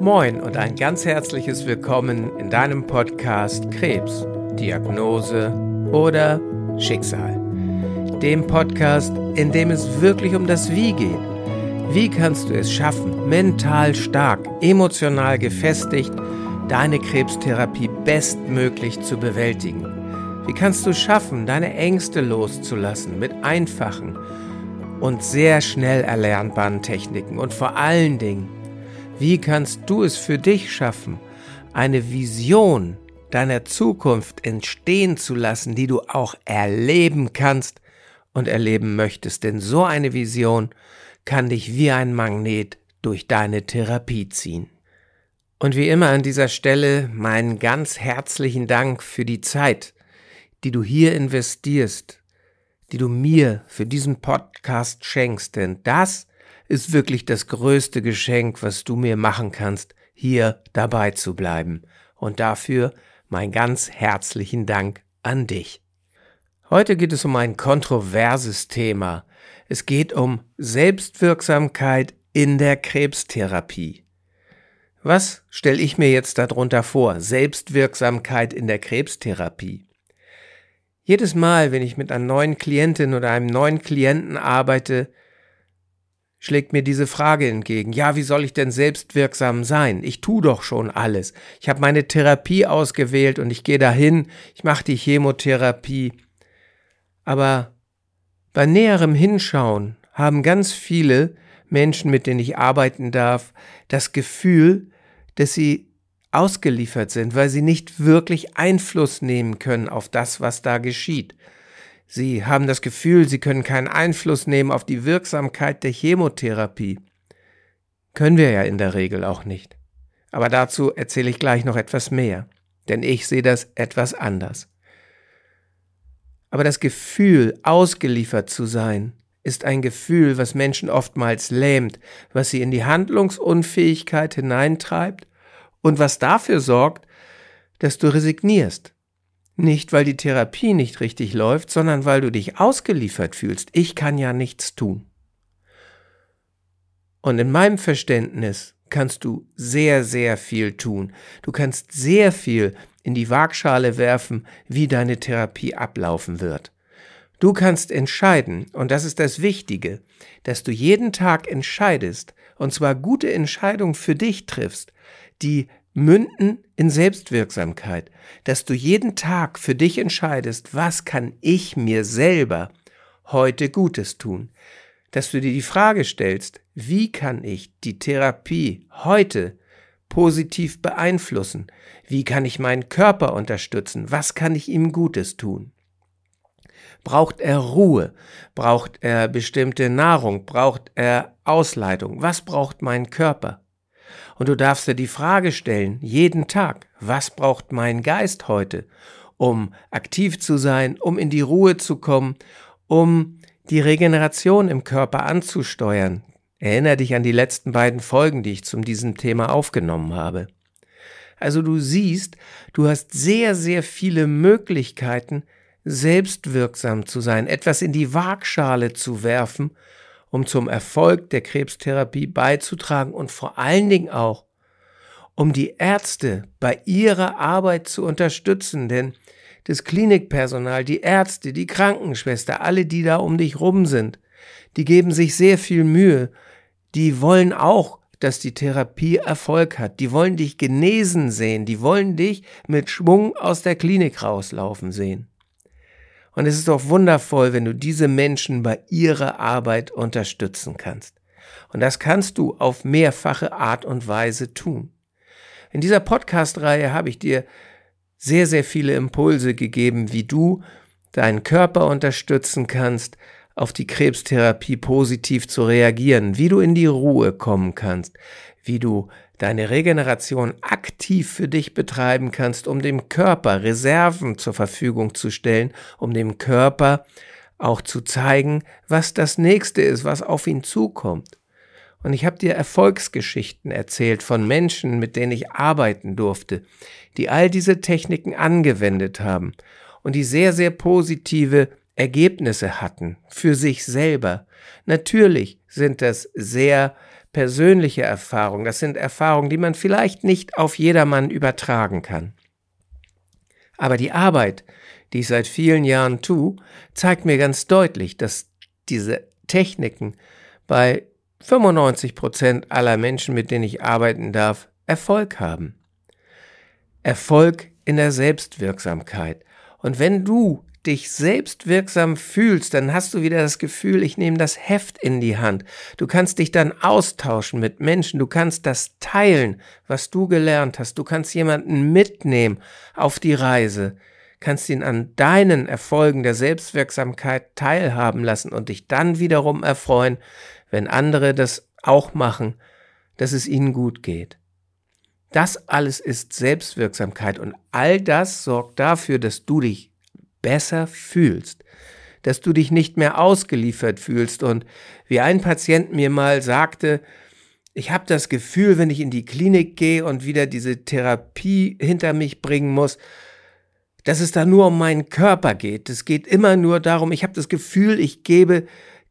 Moin und ein ganz herzliches Willkommen in deinem Podcast Krebs, Diagnose oder Schicksal. Dem Podcast, in dem es wirklich um das Wie geht. Wie kannst du es schaffen, mental stark, emotional gefestigt, deine Krebstherapie bestmöglich zu bewältigen? Wie kannst du schaffen, deine Ängste loszulassen mit einfachen und sehr schnell erlernbaren Techniken? Und vor allen Dingen, wie kannst du es für dich schaffen, eine Vision deiner Zukunft entstehen zu lassen, die du auch erleben kannst und erleben möchtest? Denn so eine Vision kann dich wie ein Magnet durch deine Therapie ziehen. Und wie immer an dieser Stelle meinen ganz herzlichen Dank für die Zeit, die du hier investierst, die du mir für diesen Podcast schenkst, denn das ist wirklich das größte Geschenk, was du mir machen kannst, hier dabei zu bleiben. Und dafür mein ganz herzlichen Dank an dich. Heute geht es um ein kontroverses Thema. Es geht um Selbstwirksamkeit in der Krebstherapie. Was stelle ich mir jetzt darunter vor? Selbstwirksamkeit in der Krebstherapie. Jedes Mal, wenn ich mit einer neuen Klientin oder einem neuen Klienten arbeite, schlägt mir diese Frage entgegen. Ja, wie soll ich denn selbstwirksam sein? Ich tu doch schon alles. Ich habe meine Therapie ausgewählt und ich gehe dahin, ich mache die Chemotherapie. Aber bei näherem Hinschauen haben ganz viele Menschen, mit denen ich arbeiten darf, das Gefühl, dass sie ausgeliefert sind, weil sie nicht wirklich Einfluss nehmen können auf das, was da geschieht. Sie haben das Gefühl, sie können keinen Einfluss nehmen auf die Wirksamkeit der Chemotherapie. Können wir ja in der Regel auch nicht. Aber dazu erzähle ich gleich noch etwas mehr, denn ich sehe das etwas anders. Aber das Gefühl, ausgeliefert zu sein, ist ein Gefühl, was Menschen oftmals lähmt, was sie in die Handlungsunfähigkeit hineintreibt und was dafür sorgt, dass du resignierst, nicht, weil die Therapie nicht richtig läuft, sondern weil du dich ausgeliefert fühlst. Ich kann ja nichts tun. Und in meinem Verständnis kannst du sehr, sehr viel tun. Du kannst sehr viel in die Waagschale werfen, wie deine Therapie ablaufen wird. Du kannst entscheiden, und das ist das Wichtige, dass du jeden Tag entscheidest, und zwar gute Entscheidungen für dich triffst, die münden in Selbstwirksamkeit, dass du jeden Tag für dich entscheidest, was kann ich mir selber heute Gutes tun, dass du dir die Frage stellst, wie kann ich die Therapie heute positiv beeinflussen, wie kann ich meinen Körper unterstützen, was kann ich ihm Gutes tun. Braucht er Ruhe? Braucht er bestimmte Nahrung? Braucht er Ausleitung? Was braucht mein Körper? Und du darfst dir die Frage stellen, jeden Tag, was braucht mein Geist heute, um aktiv zu sein, um in die Ruhe zu kommen, um die Regeneration im Körper anzusteuern. Erinner dich an die letzten beiden Folgen, die ich zum diesem Thema aufgenommen habe. Also du siehst, du hast sehr, sehr viele Möglichkeiten, selbstwirksam zu sein, etwas in die Waagschale zu werfen um zum Erfolg der Krebstherapie beizutragen und vor allen Dingen auch, um die Ärzte bei ihrer Arbeit zu unterstützen, denn das Klinikpersonal, die Ärzte, die Krankenschwester, alle, die da um dich rum sind, die geben sich sehr viel Mühe, die wollen auch, dass die Therapie Erfolg hat, die wollen dich genesen sehen, die wollen dich mit Schwung aus der Klinik rauslaufen sehen. Und es ist doch wundervoll, wenn du diese Menschen bei ihrer Arbeit unterstützen kannst. Und das kannst du auf mehrfache Art und Weise tun. In dieser Podcast-Reihe habe ich dir sehr, sehr viele Impulse gegeben, wie du deinen Körper unterstützen kannst, auf die Krebstherapie positiv zu reagieren, wie du in die Ruhe kommen kannst, wie du deine Regeneration aktiv für dich betreiben kannst, um dem Körper Reserven zur Verfügung zu stellen, um dem Körper auch zu zeigen, was das nächste ist, was auf ihn zukommt. Und ich habe dir Erfolgsgeschichten erzählt von Menschen, mit denen ich arbeiten durfte, die all diese Techniken angewendet haben und die sehr, sehr positive Ergebnisse hatten für sich selber. Natürlich sind das sehr persönliche Erfahrungen, das sind Erfahrungen, die man vielleicht nicht auf jedermann übertragen kann. Aber die Arbeit, die ich seit vielen Jahren tue, zeigt mir ganz deutlich, dass diese Techniken bei 95 Prozent aller Menschen, mit denen ich arbeiten darf, Erfolg haben. Erfolg in der Selbstwirksamkeit. Und wenn du dich selbstwirksam fühlst, dann hast du wieder das Gefühl, ich nehme das Heft in die Hand. Du kannst dich dann austauschen mit Menschen, du kannst das teilen, was du gelernt hast, du kannst jemanden mitnehmen auf die Reise, kannst ihn an deinen Erfolgen der Selbstwirksamkeit teilhaben lassen und dich dann wiederum erfreuen, wenn andere das auch machen, dass es ihnen gut geht. Das alles ist Selbstwirksamkeit und all das sorgt dafür, dass du dich besser fühlst, dass du dich nicht mehr ausgeliefert fühlst und wie ein Patient mir mal sagte, ich habe das Gefühl, wenn ich in die Klinik gehe und wieder diese Therapie hinter mich bringen muss, dass es da nur um meinen Körper geht. Es geht immer nur darum, ich habe das Gefühl, ich gebe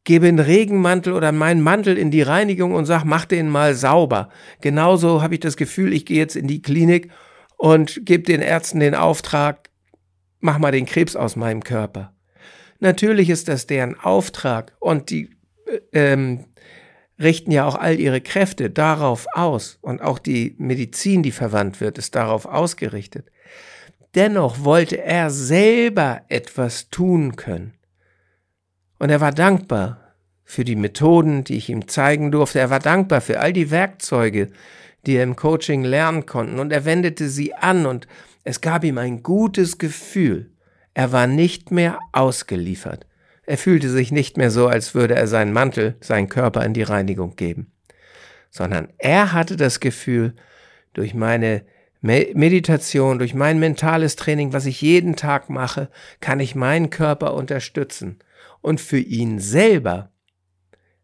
gebe einen Regenmantel oder meinen Mantel in die Reinigung und sag, mach den mal sauber. Genauso habe ich das Gefühl, ich gehe jetzt in die Klinik und gebe den Ärzten den Auftrag, mach mal den Krebs aus meinem Körper. Natürlich ist das deren Auftrag und die äh, ähm, richten ja auch all ihre Kräfte darauf aus und auch die Medizin, die verwandt wird, ist darauf ausgerichtet. Dennoch wollte er selber etwas tun können. Und er war dankbar für die Methoden, die ich ihm zeigen durfte. Er war dankbar für all die Werkzeuge, die er im Coaching lernen konnte. Und er wendete sie an und es gab ihm ein gutes Gefühl. Er war nicht mehr ausgeliefert. Er fühlte sich nicht mehr so, als würde er seinen Mantel, seinen Körper in die Reinigung geben, sondern er hatte das Gefühl, durch meine Meditation, durch mein mentales Training, was ich jeden Tag mache, kann ich meinen Körper unterstützen. Und für ihn selber,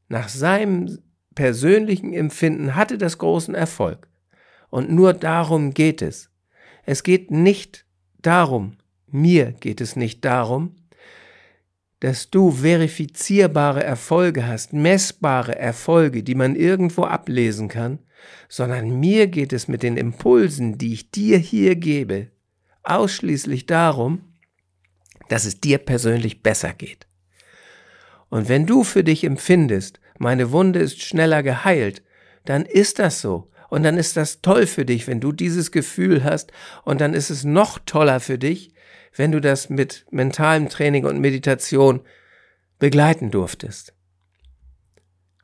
nach seinem persönlichen Empfinden, hatte das großen Erfolg. Und nur darum geht es. Es geht nicht darum, mir geht es nicht darum, dass du verifizierbare Erfolge hast, messbare Erfolge, die man irgendwo ablesen kann, sondern mir geht es mit den Impulsen, die ich dir hier gebe, ausschließlich darum, dass es dir persönlich besser geht. Und wenn du für dich empfindest, meine Wunde ist schneller geheilt, dann ist das so. Und dann ist das toll für dich, wenn du dieses Gefühl hast. Und dann ist es noch toller für dich, wenn du das mit mentalem Training und Meditation begleiten durftest.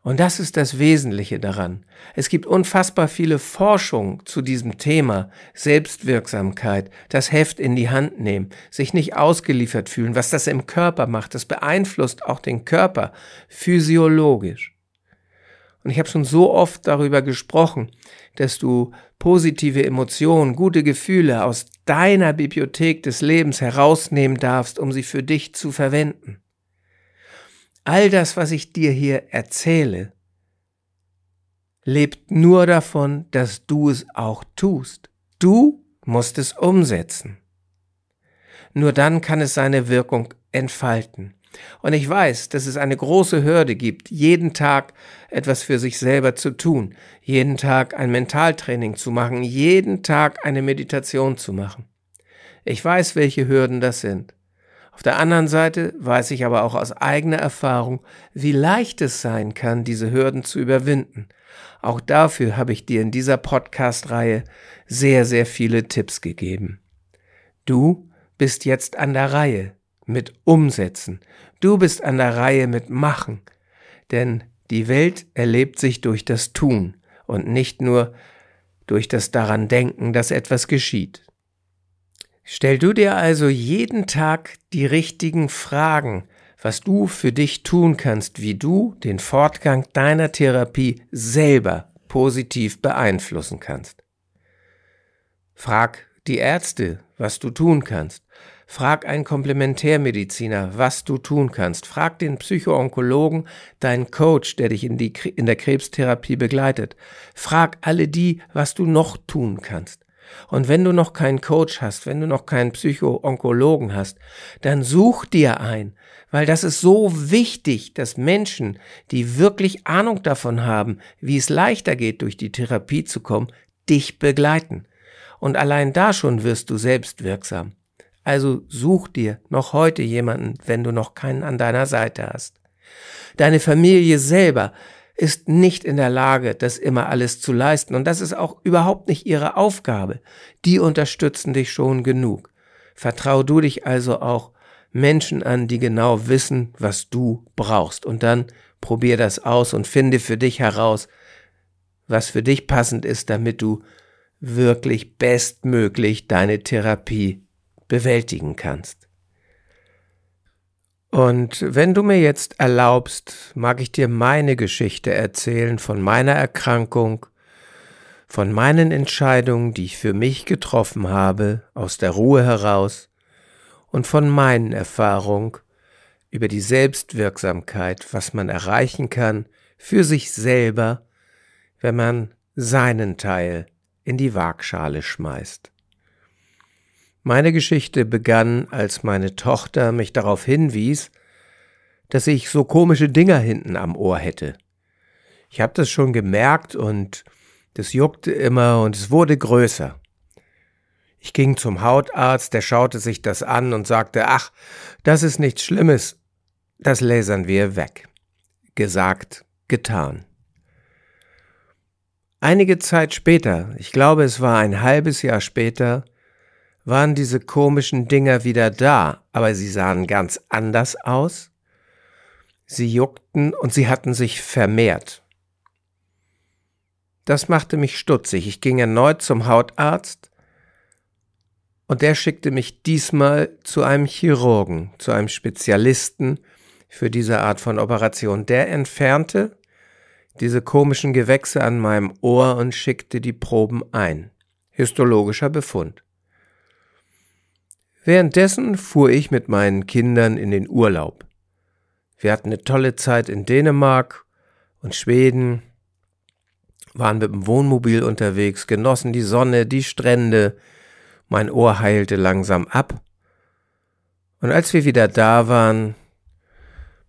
Und das ist das Wesentliche daran. Es gibt unfassbar viele Forschung zu diesem Thema Selbstwirksamkeit, das Heft in die Hand nehmen, sich nicht ausgeliefert fühlen, was das im Körper macht. Das beeinflusst auch den Körper physiologisch. Und ich habe schon so oft darüber gesprochen, dass du positive Emotionen, gute Gefühle aus deiner Bibliothek des Lebens herausnehmen darfst, um sie für dich zu verwenden. All das, was ich dir hier erzähle, lebt nur davon, dass du es auch tust. Du musst es umsetzen. Nur dann kann es seine Wirkung entfalten. Und ich weiß, dass es eine große Hürde gibt, jeden Tag etwas für sich selber zu tun, jeden Tag ein Mentaltraining zu machen, jeden Tag eine Meditation zu machen. Ich weiß, welche Hürden das sind. Auf der anderen Seite weiß ich aber auch aus eigener Erfahrung, wie leicht es sein kann, diese Hürden zu überwinden. Auch dafür habe ich dir in dieser Podcast-Reihe sehr, sehr viele Tipps gegeben. Du bist jetzt an der Reihe, mit Umsetzen. Du bist an der Reihe mit Machen. Denn die Welt erlebt sich durch das Tun und nicht nur durch das daran Denken, dass etwas geschieht. Stell du dir also jeden Tag die richtigen Fragen, was du für dich tun kannst, wie du den Fortgang deiner Therapie selber positiv beeinflussen kannst. Frag die Ärzte, was du tun kannst. Frag einen Komplementärmediziner, was du tun kannst. Frag den Psychoonkologen, deinen Coach, der dich in, die, in der Krebstherapie begleitet. Frag alle die, was du noch tun kannst. Und wenn du noch keinen Coach hast, wenn du noch keinen Psycho-Onkologen hast, dann such dir ein, weil das ist so wichtig, dass Menschen, die wirklich Ahnung davon haben, wie es leichter geht, durch die Therapie zu kommen, dich begleiten. Und allein da schon wirst du selbst wirksam. Also such dir noch heute jemanden, wenn du noch keinen an deiner Seite hast. Deine Familie selber ist nicht in der Lage, das immer alles zu leisten. Und das ist auch überhaupt nicht ihre Aufgabe. Die unterstützen dich schon genug. Vertrau du dich also auch Menschen an, die genau wissen, was du brauchst. Und dann probier das aus und finde für dich heraus, was für dich passend ist, damit du wirklich bestmöglich deine Therapie bewältigen kannst. Und wenn du mir jetzt erlaubst, mag ich dir meine Geschichte erzählen von meiner Erkrankung, von meinen Entscheidungen, die ich für mich getroffen habe, aus der Ruhe heraus, und von meinen Erfahrungen über die Selbstwirksamkeit, was man erreichen kann für sich selber, wenn man seinen Teil in die Waagschale schmeißt. Meine Geschichte begann, als meine Tochter mich darauf hinwies, dass ich so komische Dinger hinten am Ohr hätte. Ich habe das schon gemerkt und das juckte immer und es wurde größer. Ich ging zum Hautarzt, der schaute sich das an und sagte, ach, das ist nichts Schlimmes, das lasern wir weg. Gesagt, getan. Einige Zeit später, ich glaube es war ein halbes Jahr später, waren diese komischen Dinger wieder da, aber sie sahen ganz anders aus. Sie juckten und sie hatten sich vermehrt. Das machte mich stutzig. Ich ging erneut zum Hautarzt und der schickte mich diesmal zu einem Chirurgen, zu einem Spezialisten für diese Art von Operation. Der entfernte diese komischen Gewächse an meinem Ohr und schickte die Proben ein. Histologischer Befund. Währenddessen fuhr ich mit meinen Kindern in den Urlaub. Wir hatten eine tolle Zeit in Dänemark und Schweden, waren mit dem Wohnmobil unterwegs, genossen die Sonne, die Strände, mein Ohr heilte langsam ab. Und als wir wieder da waren,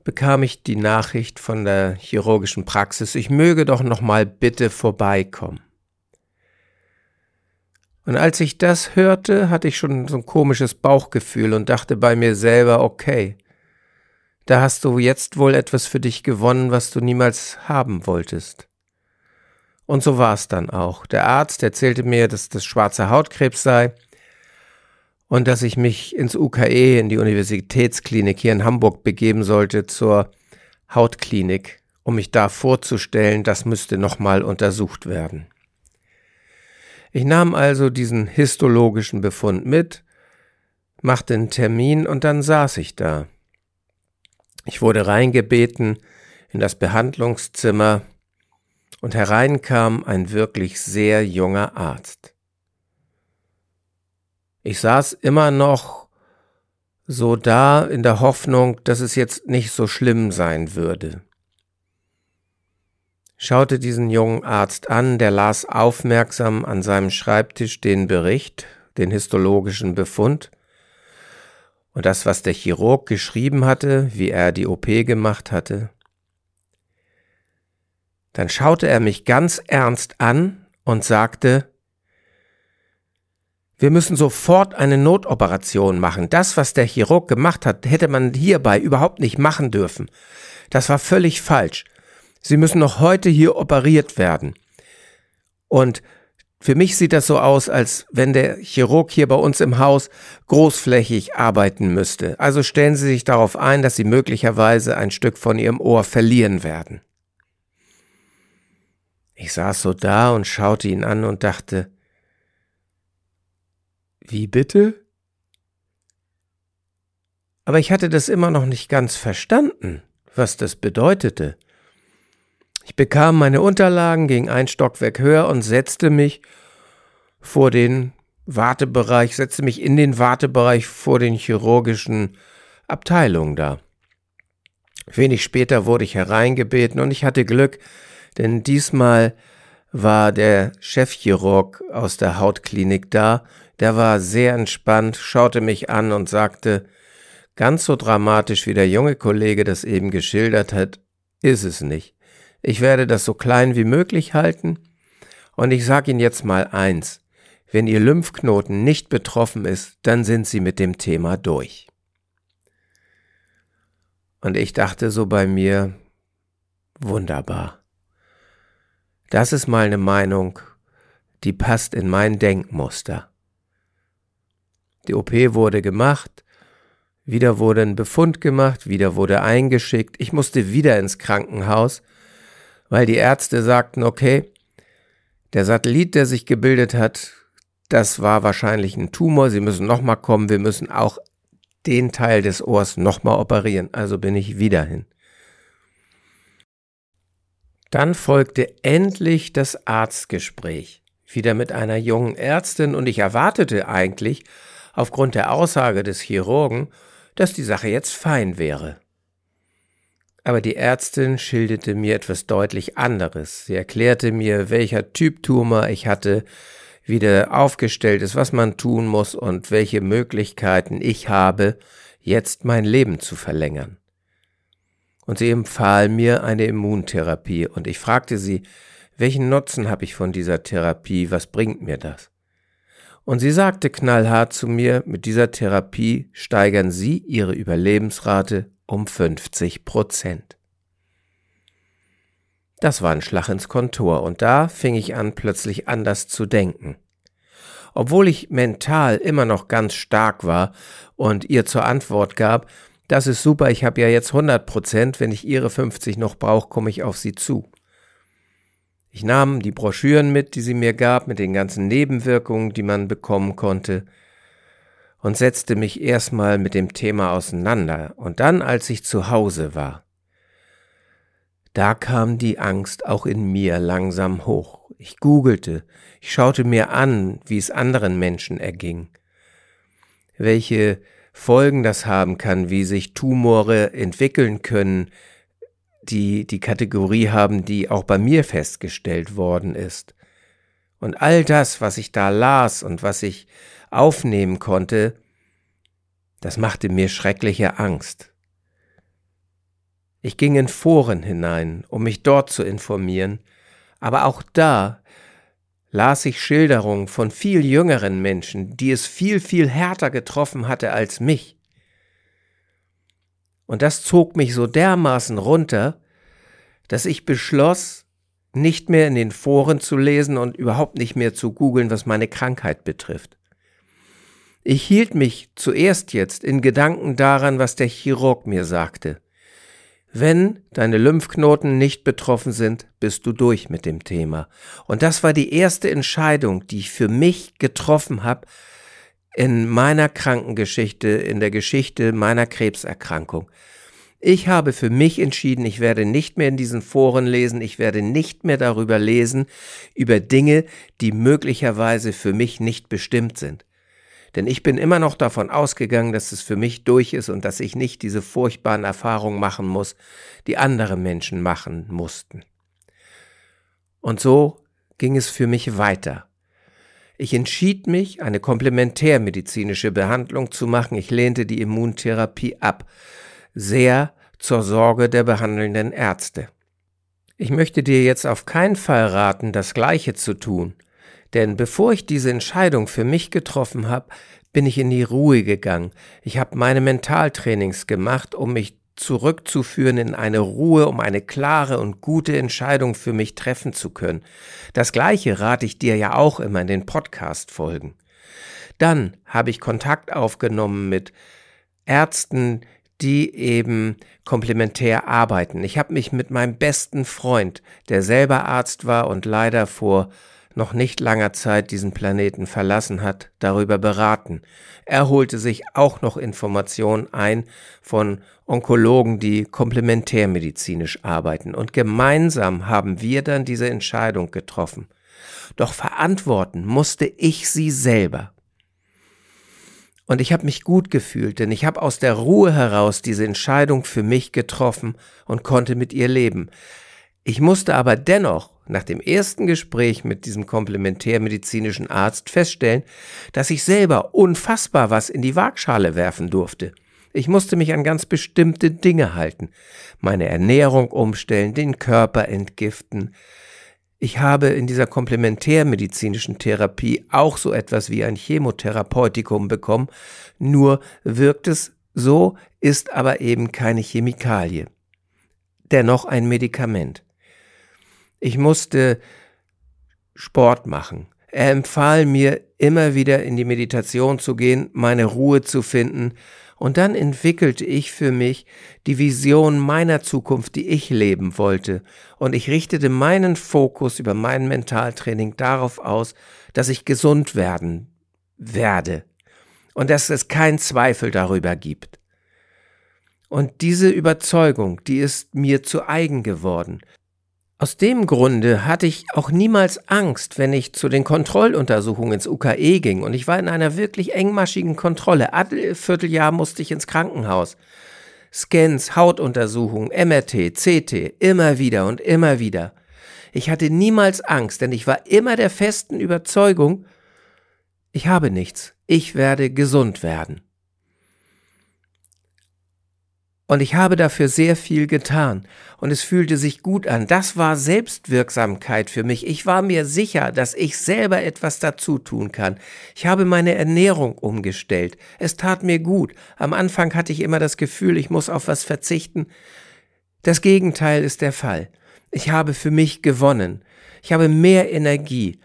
bekam ich die Nachricht von der chirurgischen Praxis, ich möge doch noch mal bitte vorbeikommen. Und als ich das hörte, hatte ich schon so ein komisches Bauchgefühl und dachte bei mir selber, okay, da hast du jetzt wohl etwas für dich gewonnen, was du niemals haben wolltest. Und so war es dann auch. Der Arzt erzählte mir, dass das schwarze Hautkrebs sei und dass ich mich ins UKE, in die Universitätsklinik hier in Hamburg begeben sollte zur Hautklinik, um mich da vorzustellen, das müsste nochmal untersucht werden. Ich nahm also diesen histologischen Befund mit, machte einen Termin und dann saß ich da. Ich wurde reingebeten in das Behandlungszimmer und herein kam ein wirklich sehr junger Arzt. Ich saß immer noch so da in der Hoffnung, dass es jetzt nicht so schlimm sein würde schaute diesen jungen Arzt an, der las aufmerksam an seinem Schreibtisch den Bericht, den histologischen Befund und das, was der Chirurg geschrieben hatte, wie er die OP gemacht hatte. Dann schaute er mich ganz ernst an und sagte, wir müssen sofort eine Notoperation machen. Das, was der Chirurg gemacht hat, hätte man hierbei überhaupt nicht machen dürfen. Das war völlig falsch. Sie müssen noch heute hier operiert werden. Und für mich sieht das so aus, als wenn der Chirurg hier bei uns im Haus großflächig arbeiten müsste. Also stellen Sie sich darauf ein, dass Sie möglicherweise ein Stück von Ihrem Ohr verlieren werden. Ich saß so da und schaute ihn an und dachte, wie bitte? Aber ich hatte das immer noch nicht ganz verstanden, was das bedeutete. Ich bekam meine Unterlagen, ging ein Stockwerk höher und setzte mich vor den Wartebereich, setzte mich in den Wartebereich vor den chirurgischen Abteilungen da. Wenig später wurde ich hereingebeten und ich hatte Glück, denn diesmal war der Chefchirurg aus der Hautklinik da. Der war sehr entspannt, schaute mich an und sagte, ganz so dramatisch wie der junge Kollege das eben geschildert hat, ist es nicht. Ich werde das so klein wie möglich halten und ich sage Ihnen jetzt mal eins. Wenn Ihr Lymphknoten nicht betroffen ist, dann sind Sie mit dem Thema durch. Und ich dachte so bei mir, wunderbar. Das ist mal eine Meinung, die passt in mein Denkmuster. Die OP wurde gemacht, wieder wurde ein Befund gemacht, wieder wurde eingeschickt, ich musste wieder ins Krankenhaus, weil die Ärzte sagten, okay, der Satellit, der sich gebildet hat, das war wahrscheinlich ein Tumor, Sie müssen nochmal kommen, wir müssen auch den Teil des Ohrs nochmal operieren, also bin ich wieder hin. Dann folgte endlich das Arztgespräch, wieder mit einer jungen Ärztin, und ich erwartete eigentlich, aufgrund der Aussage des Chirurgen, dass die Sache jetzt fein wäre. Aber die Ärztin schilderte mir etwas deutlich anderes. Sie erklärte mir, welcher Typ Tumor ich hatte, wie der aufgestellt ist, was man tun muss und welche Möglichkeiten ich habe, jetzt mein Leben zu verlängern und sie empfahl mir eine Immuntherapie und ich fragte sie, welchen Nutzen habe ich von dieser Therapie, was bringt mir das? Und sie sagte knallhart zu mir, mit dieser Therapie steigern Sie Ihre Überlebensrate um 50 Prozent. Das war ein Schlag ins Kontor und da fing ich an, plötzlich anders zu denken. Obwohl ich mental immer noch ganz stark war und ihr zur Antwort gab, das ist super, ich habe ja jetzt 100 Prozent, wenn ich Ihre 50 noch brauche, komme ich auf Sie zu. Ich nahm die Broschüren mit, die sie mir gab, mit den ganzen Nebenwirkungen, die man bekommen konnte, und setzte mich erstmal mit dem Thema auseinander. Und dann, als ich zu Hause war, da kam die Angst auch in mir langsam hoch. Ich googelte, ich schaute mir an, wie es anderen Menschen erging, welche Folgen das haben kann, wie sich Tumore entwickeln können, die die Kategorie haben, die auch bei mir festgestellt worden ist. Und all das, was ich da las und was ich aufnehmen konnte, das machte mir schreckliche Angst. Ich ging in Foren hinein, um mich dort zu informieren, aber auch da las ich Schilderungen von viel jüngeren Menschen, die es viel, viel härter getroffen hatte als mich. Und das zog mich so dermaßen runter, dass ich beschloss, nicht mehr in den Foren zu lesen und überhaupt nicht mehr zu googeln, was meine Krankheit betrifft. Ich hielt mich zuerst jetzt in Gedanken daran, was der Chirurg mir sagte. Wenn deine Lymphknoten nicht betroffen sind, bist du durch mit dem Thema. Und das war die erste Entscheidung, die ich für mich getroffen habe in meiner Krankengeschichte, in der Geschichte meiner Krebserkrankung. Ich habe für mich entschieden, ich werde nicht mehr in diesen Foren lesen, ich werde nicht mehr darüber lesen, über Dinge, die möglicherweise für mich nicht bestimmt sind. Denn ich bin immer noch davon ausgegangen, dass es für mich durch ist und dass ich nicht diese furchtbaren Erfahrungen machen muss, die andere Menschen machen mussten. Und so ging es für mich weiter. Ich entschied mich, eine komplementärmedizinische Behandlung zu machen. Ich lehnte die Immuntherapie ab, sehr zur Sorge der behandelnden Ärzte. Ich möchte dir jetzt auf keinen Fall raten, das Gleiche zu tun, denn bevor ich diese Entscheidung für mich getroffen habe, bin ich in die Ruhe gegangen. Ich habe meine Mentaltrainings gemacht, um mich zurückzuführen in eine Ruhe, um eine klare und gute Entscheidung für mich treffen zu können. Das gleiche rate ich dir ja auch immer in den Podcast-Folgen. Dann habe ich Kontakt aufgenommen mit Ärzten, die eben komplementär arbeiten. Ich habe mich mit meinem besten Freund, der selber Arzt war und leider vor noch nicht langer Zeit diesen Planeten verlassen hat, darüber beraten. Er holte sich auch noch Informationen ein von Onkologen, die komplementärmedizinisch arbeiten. Und gemeinsam haben wir dann diese Entscheidung getroffen. Doch verantworten musste ich sie selber. Und ich habe mich gut gefühlt, denn ich habe aus der Ruhe heraus diese Entscheidung für mich getroffen und konnte mit ihr leben. Ich musste aber dennoch nach dem ersten Gespräch mit diesem komplementärmedizinischen Arzt feststellen, dass ich selber unfassbar was in die Waagschale werfen durfte. Ich musste mich an ganz bestimmte Dinge halten, meine Ernährung umstellen, den Körper entgiften. Ich habe in dieser komplementärmedizinischen Therapie auch so etwas wie ein Chemotherapeutikum bekommen, nur wirkt es so, ist aber eben keine Chemikalie. Dennoch ein Medikament. Ich musste Sport machen. Er empfahl mir, immer wieder in die Meditation zu gehen, meine Ruhe zu finden, und dann entwickelte ich für mich die Vision meiner Zukunft, die ich leben wollte, und ich richtete meinen Fokus über mein Mentaltraining darauf aus, dass ich gesund werden werde und dass es keinen Zweifel darüber gibt. Und diese Überzeugung, die ist mir zu eigen geworden. Aus dem Grunde hatte ich auch niemals Angst, wenn ich zu den Kontrolluntersuchungen ins UKE ging und ich war in einer wirklich engmaschigen Kontrolle. Alle Vierteljahr musste ich ins Krankenhaus. Scans, Hautuntersuchungen, MRT, CT, immer wieder und immer wieder. Ich hatte niemals Angst, denn ich war immer der festen Überzeugung, ich habe nichts, ich werde gesund werden. Und ich habe dafür sehr viel getan. Und es fühlte sich gut an. Das war Selbstwirksamkeit für mich. Ich war mir sicher, dass ich selber etwas dazu tun kann. Ich habe meine Ernährung umgestellt. Es tat mir gut. Am Anfang hatte ich immer das Gefühl, ich muss auf was verzichten. Das Gegenteil ist der Fall. Ich habe für mich gewonnen. Ich habe mehr Energie.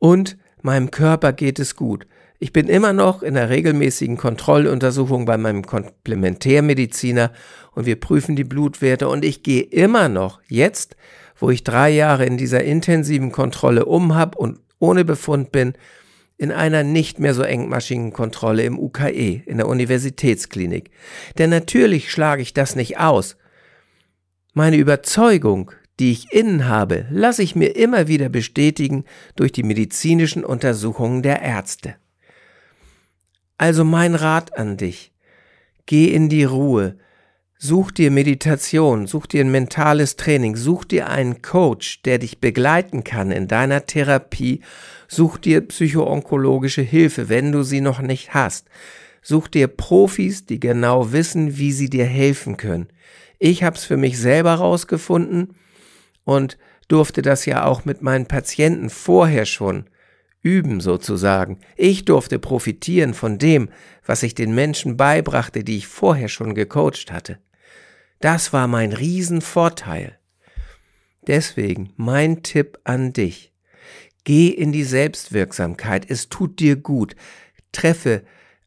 Und meinem Körper geht es gut. Ich bin immer noch in der regelmäßigen Kontrolluntersuchung bei meinem Komplementärmediziner und wir prüfen die Blutwerte und ich gehe immer noch jetzt, wo ich drei Jahre in dieser intensiven Kontrolle um habe und ohne Befund bin, in einer nicht mehr so engmaschigen Kontrolle im UKE, in der Universitätsklinik. Denn natürlich schlage ich das nicht aus. Meine Überzeugung, die ich innen habe, lasse ich mir immer wieder bestätigen durch die medizinischen Untersuchungen der Ärzte. Also mein Rat an dich. Geh in die Ruhe. Such dir Meditation, such dir ein mentales Training, such dir einen Coach, der dich begleiten kann in deiner Therapie, such dir psychoonkologische Hilfe, wenn du sie noch nicht hast. Such dir Profis, die genau wissen, wie sie dir helfen können. Ich hab's für mich selber rausgefunden und durfte das ja auch mit meinen Patienten vorher schon üben sozusagen. Ich durfte profitieren von dem, was ich den Menschen beibrachte, die ich vorher schon gecoacht hatte. Das war mein Riesenvorteil. Deswegen mein Tipp an dich. Geh in die Selbstwirksamkeit, es tut dir gut. Treffe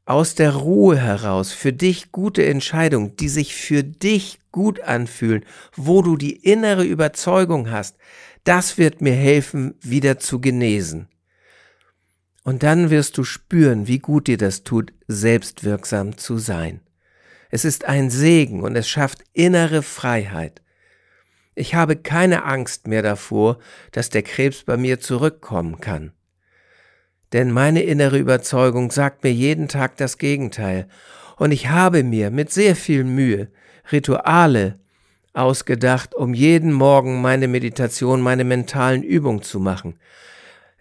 aus der Ruhe heraus für dich gute Entscheidungen, die sich für dich gut anfühlen, wo du die innere Überzeugung hast. Das wird mir helfen, wieder zu genesen. Und dann wirst du spüren, wie gut dir das tut, selbstwirksam zu sein. Es ist ein Segen und es schafft innere Freiheit. Ich habe keine Angst mehr davor, dass der Krebs bei mir zurückkommen kann. Denn meine innere Überzeugung sagt mir jeden Tag das Gegenteil, und ich habe mir mit sehr viel Mühe Rituale ausgedacht, um jeden Morgen meine Meditation, meine mentalen Übungen zu machen,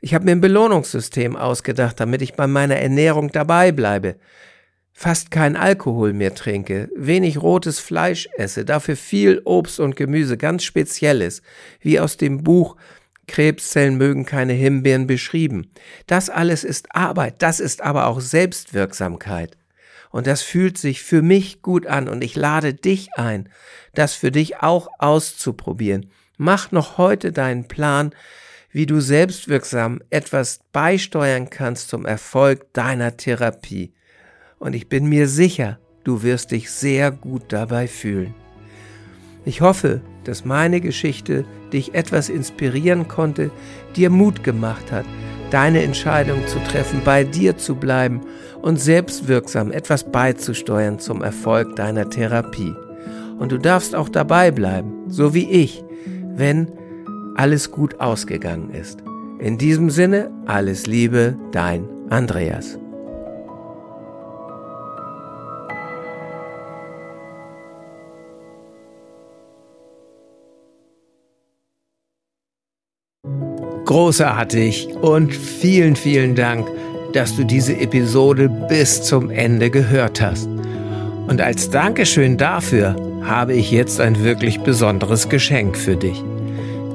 ich habe mir ein Belohnungssystem ausgedacht, damit ich bei meiner Ernährung dabei bleibe. Fast kein Alkohol mehr trinke, wenig rotes Fleisch esse, dafür viel Obst und Gemüse, ganz Spezielles, wie aus dem Buch Krebszellen mögen keine Himbeeren beschrieben. Das alles ist Arbeit, das ist aber auch Selbstwirksamkeit. Und das fühlt sich für mich gut an und ich lade dich ein, das für dich auch auszuprobieren. Mach noch heute deinen Plan, wie du selbstwirksam etwas beisteuern kannst zum Erfolg deiner Therapie. Und ich bin mir sicher, du wirst dich sehr gut dabei fühlen. Ich hoffe, dass meine Geschichte dich etwas inspirieren konnte, dir Mut gemacht hat, deine Entscheidung zu treffen, bei dir zu bleiben und selbstwirksam etwas beizusteuern zum Erfolg deiner Therapie. Und du darfst auch dabei bleiben, so wie ich, wenn alles gut ausgegangen ist. In diesem Sinne, alles Liebe, dein Andreas. großartig und vielen, vielen Dank, dass du diese Episode bis zum Ende gehört hast. Und als Dankeschön dafür habe ich jetzt ein wirklich besonderes Geschenk für dich.